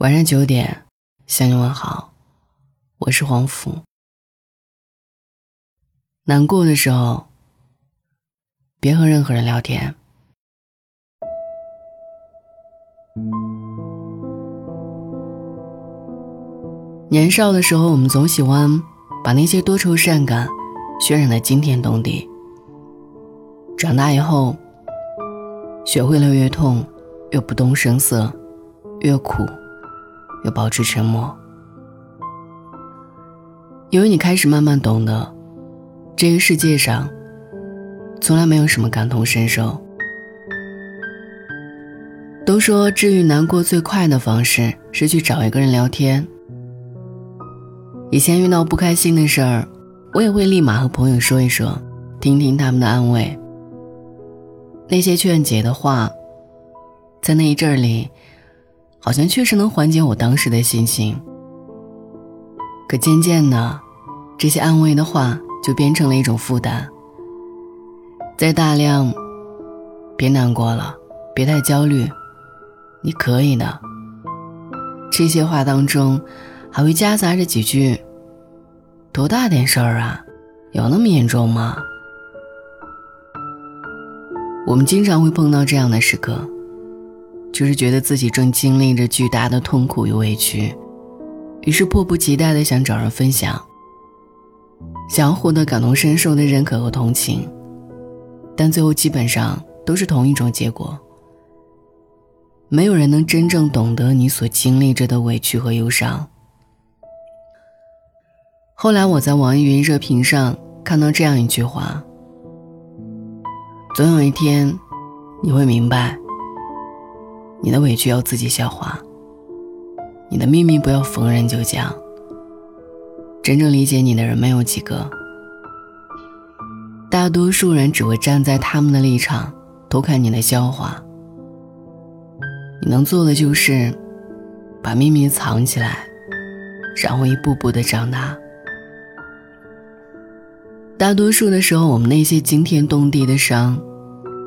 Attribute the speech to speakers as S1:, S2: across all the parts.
S1: 晚上九点，向你问好，我是黄甫。难过的时候，别和任何人聊天。年少的时候，我们总喜欢把那些多愁善感渲染的惊天动地。长大以后，学会了越痛越不动声色，越苦。又保持沉默，因为你开始慢慢懂得，这个世界上从来没有什么感同身受。都说治愈难过最快的方式是去找一个人聊天。以前遇到不开心的事儿，我也会立马和朋友说一说，听听他们的安慰。那些劝解的话，在那一阵儿里。好像确实能缓解我当时的心情，可渐渐的，这些安慰的话就变成了一种负担。在大量“别难过了，别太焦虑，你可以的”这些话当中，还会夹杂着几句：“多大点事儿啊，有那么严重吗？”我们经常会碰到这样的时刻。就是觉得自己正经历着巨大的痛苦与委屈，于是迫不及待的想找人分享，想要获得感同身受的认可和同情，但最后基本上都是同一种结果。没有人能真正懂得你所经历着的委屈和忧伤。后来我在网易云热评上看到这样一句话：“总有一天，你会明白。”你的委屈要自己消化，你的秘密不要逢人就讲。真正理解你的人没有几个，大多数人只会站在他们的立场偷看你的笑话。你能做的就是把秘密藏起来，然后一步步的长大。大多数的时候，我们那些惊天动地的伤，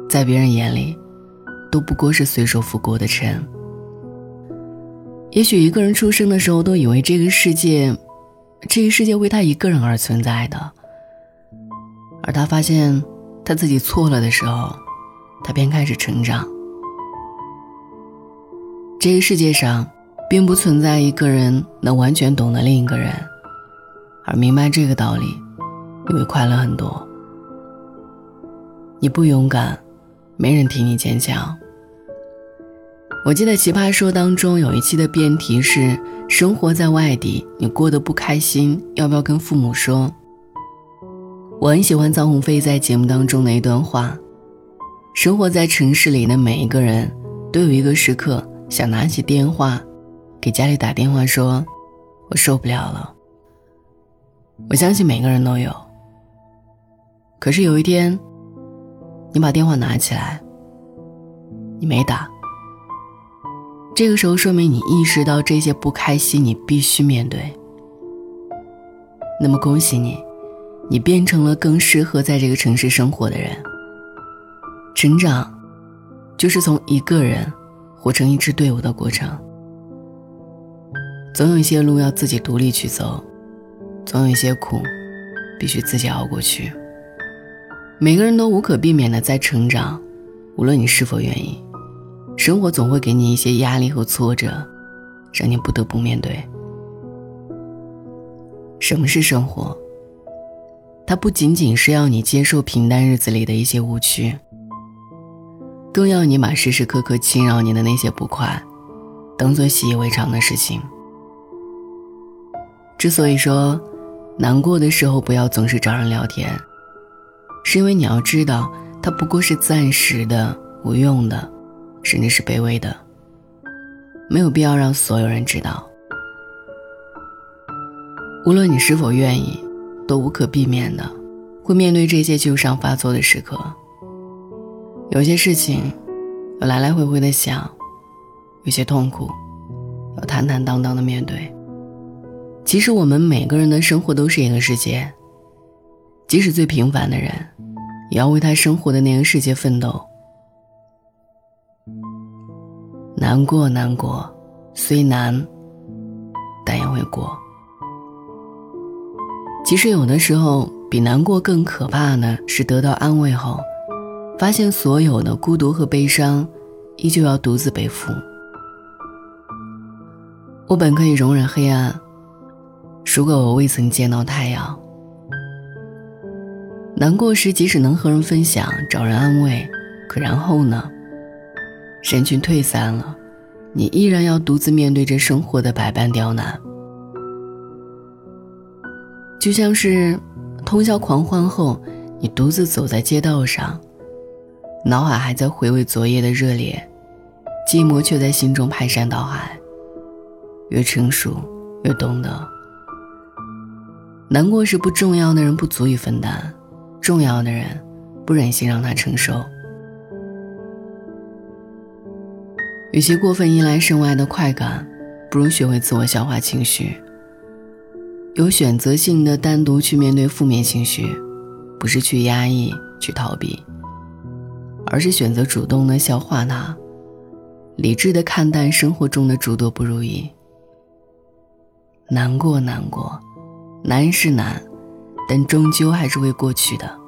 S1: 在别人眼里。都不过是随手拂过的尘。也许一个人出生的时候都以为这个世界，这个世界为他一个人而存在的。而他发现他自己错了的时候，他便开始成长。这个世界上，并不存在一个人能完全懂得另一个人，而明白这个道理，你会快乐很多。你不勇敢，没人替你坚强。我记得《奇葩说》当中有一期的辩题是：生活在外地，你过得不开心，要不要跟父母说？我很喜欢臧鸿飞在节目当中的一段话：生活在城市里的每一个人，都有一个时刻想拿起电话，给家里打电话说：“我受不了了。”我相信每个人都有。可是有一天，你把电话拿起来，你没打。这个时候，说明你意识到这些不开心，你必须面对。那么，恭喜你，你变成了更适合在这个城市生活的人。成长，就是从一个人活成一支队伍的过程。总有一些路要自己独立去走，总有一些苦，必须自己熬过去。每个人都无可避免的在成长，无论你是否愿意。生活总会给你一些压力和挫折，让你不得不面对。什么是生活？它不仅仅是要你接受平淡日子里的一些误区，更要你把时时刻刻侵扰你的那些不快，当做习以为常的事情。之所以说，难过的时候不要总是找人聊天，是因为你要知道，它不过是暂时的、无用的。甚至是卑微的，没有必要让所有人知道。无论你是否愿意，都无可避免的会面对这些旧伤发作的时刻。有些事情要来来回回的想，有些痛苦要坦坦荡荡的面对。其实我们每个人的生活都是一个世界，即使最平凡的人，也要为他生活的那个世界奋斗。难过，难过，虽难，但也会过。其实有的时候，比难过更可怕的是得到安慰后，发现所有的孤独和悲伤，依旧要独自背负。我本可以容忍黑暗，如果我未曾见到太阳。难过时，即使能和人分享、找人安慰，可然后呢？人群退散了，你依然要独自面对着生活的百般刁难。就像是通宵狂欢后，你独自走在街道上，脑海还在回味昨夜的热烈，寂寞却在心中排山倒海。越成熟，越懂得，难过是不重要的人不足以分担。重要的人，不忍心让他承受。与其过分依赖身外的快感，不如学会自我消化情绪。有选择性的单独去面对负面情绪，不是去压抑、去逃避，而是选择主动的消化它，理智的看淡生活中的诸多不如意。难过，难过，难是难。但终究还是会过去的。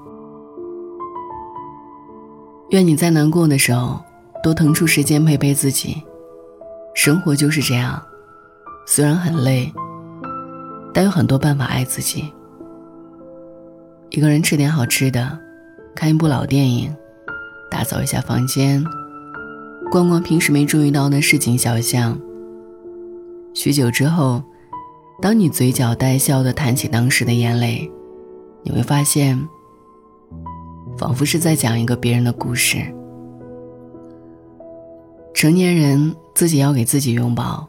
S1: 愿你在难过的时候，多腾出时间陪陪自己。生活就是这样，虽然很累，但有很多办法爱自己。一个人吃点好吃的，看一部老电影，打扫一下房间，逛逛平时没注意到的市井小巷。许久之后，当你嘴角带笑的谈起当时的眼泪。你会发现，仿佛是在讲一个别人的故事。成年人自己要给自己拥抱，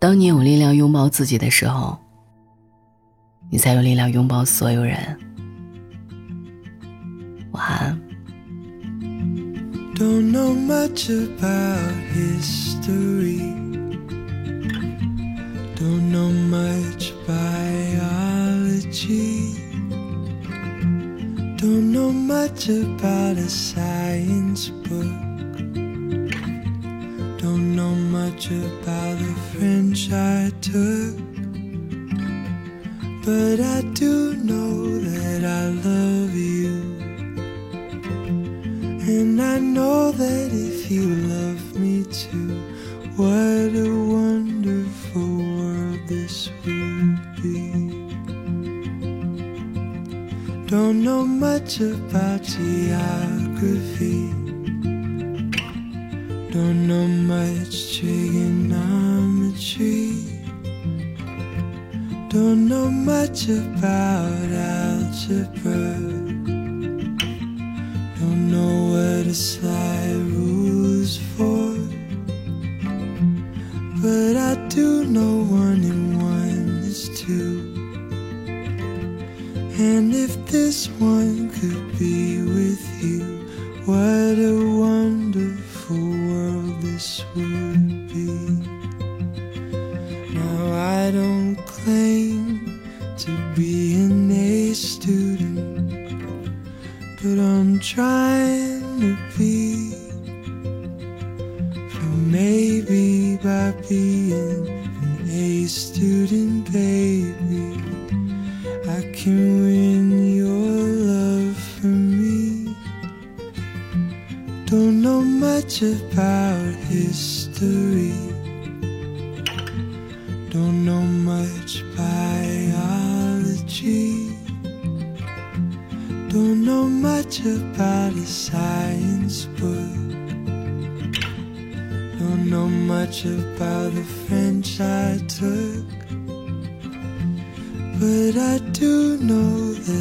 S1: 当你有力量拥抱自己的时候，你才有力量拥抱所有人。晚安。
S2: Don't know much about a science book. Much about the French I took. But I do know that I love you. And I know that if you love me too, what a wonderful world this would be. Don't know much about geography. Don't know much about algebra. Don't know what it's like. Being an A student, baby. I can win your love for me. Don't know much about history. Don't know much biology. Don't know much about a science book. I don't know much about the French I took. But I do know that